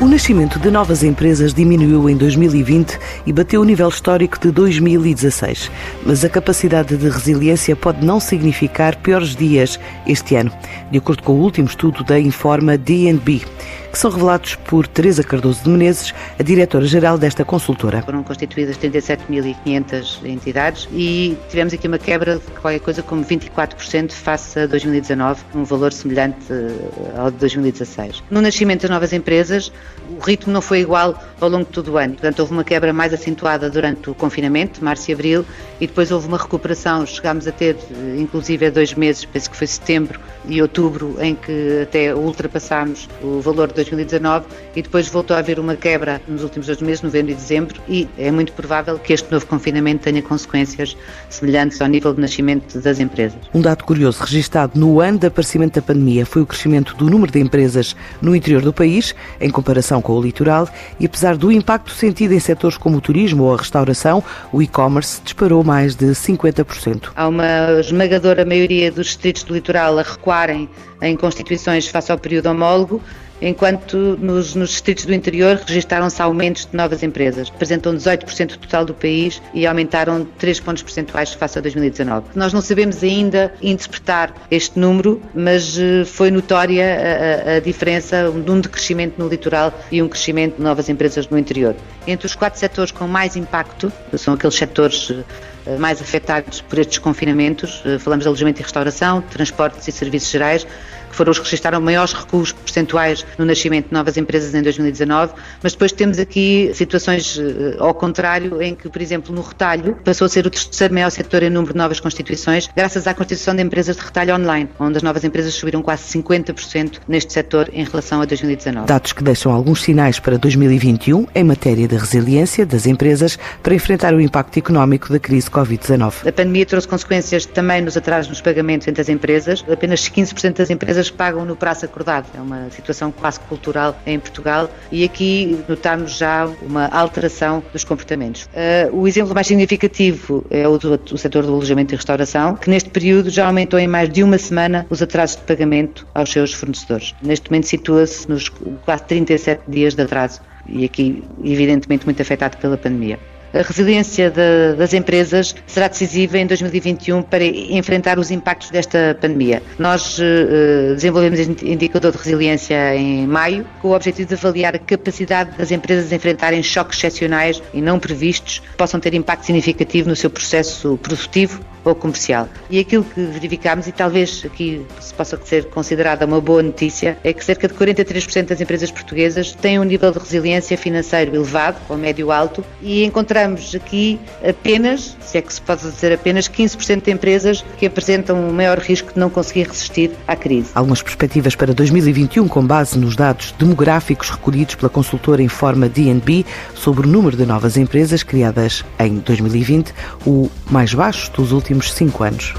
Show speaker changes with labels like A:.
A: O nascimento de novas empresas diminuiu em 2020 e bateu o nível histórico de 2016. Mas a capacidade de resiliência pode não significar piores dias este ano, de acordo com o último estudo da Informa DNB que são revelados por Teresa Cardoso de Menezes, a diretora-geral desta consultora.
B: Foram constituídas 37.500 entidades e tivemos aqui uma quebra de qualquer coisa como 24% face a 2019, um valor semelhante eh, ao de 2016. No nascimento das novas empresas, o ritmo não foi igual ao longo de todo o ano. Portanto, houve uma quebra mais acentuada durante o confinamento, março e abril, e depois houve uma recuperação. Chegámos a ter, eh, inclusive, dois meses, penso que foi setembro e outubro, em que até ultrapassámos o valor de 2019 e depois voltou a haver uma quebra nos últimos dois meses, novembro e dezembro, e é muito provável que este novo confinamento tenha consequências semelhantes ao nível de nascimento das empresas.
A: Um dado curioso registado no ano de aparecimento da pandemia foi o crescimento do número de empresas no interior do país, em comparação com o litoral, e apesar do impacto sentido em setores como o turismo ou a restauração, o e-commerce disparou mais de 50%.
B: Há uma esmagadora maioria dos distritos do litoral a recuarem em constituições face ao período homólogo, enquanto nos, nos distritos do interior registaram-se aumentos de novas empresas. Representam 18% do total do país e aumentaram 3 pontos percentuais face a 2019. Nós não sabemos ainda interpretar este número, mas eh, foi notória a, a, diferença de um decrescimento no litoral e um crescimento de novas empresas no interior. Entre os quatro setores com mais impacto, são aqueles setores eh, mais afetados por estes confinamentos, eh, falamos de alojamento e restauração, transportes e serviços gerais, que foram os que registraram maiores recuos percentuais no nascimento de novas empresas em 2019, mas depois temos aqui situações eh, ao contrário, em que, por exemplo, no retalho passou a ser o terceiro maior setor em número de novas constituições, graças à constituição de empresas de retalho online, onde as novas empresas subiram quase 50% neste setor em relação a 2019.
A: Dados que deixam alguns sinais para 2021 em matéria de resiliência das empresas para enfrentar o impacto económico da crise Covid-19.
B: A pandemia trouxe consequências também nos atrasos nos pagamentos entre as empresas. Apenas 15% das empresas pagam no prazo acordado. É uma situação quase cultural em Portugal e aqui notamos já uma alteração dos comportamentos. Uh, o exemplo mais significativo é o do o setor do alojamento e restauração, que neste período já aumentou em mais de uma semana os atrasos de pagamento aos seus fornecedores. Neste momento situa-se nos quase 37 dias de atraso e aqui, evidentemente, muito afetado pela pandemia a resiliência de, das empresas será decisiva em 2021 para enfrentar os impactos desta pandemia. Nós uh, desenvolvemos este indicador de resiliência em maio, com o objetivo de avaliar a capacidade das empresas de enfrentarem choques excepcionais e não previstos que possam ter impacto significativo no seu processo produtivo ou comercial. E aquilo que verificámos, e talvez aqui se possa ser considerada uma boa notícia, é que cerca de 43% das empresas portuguesas têm um nível de resiliência financeiro elevado, ou médio alto, e encontramos aqui apenas, se é que se pode dizer apenas, 15% de empresas que apresentam um maior risco de não conseguir resistir à crise.
A: Algumas perspectivas para 2021 com base nos dados demográficos recolhidos pela consultora Informa DNB sobre o número de novas empresas criadas em 2020, o mais baixo dos últimos cinco anos.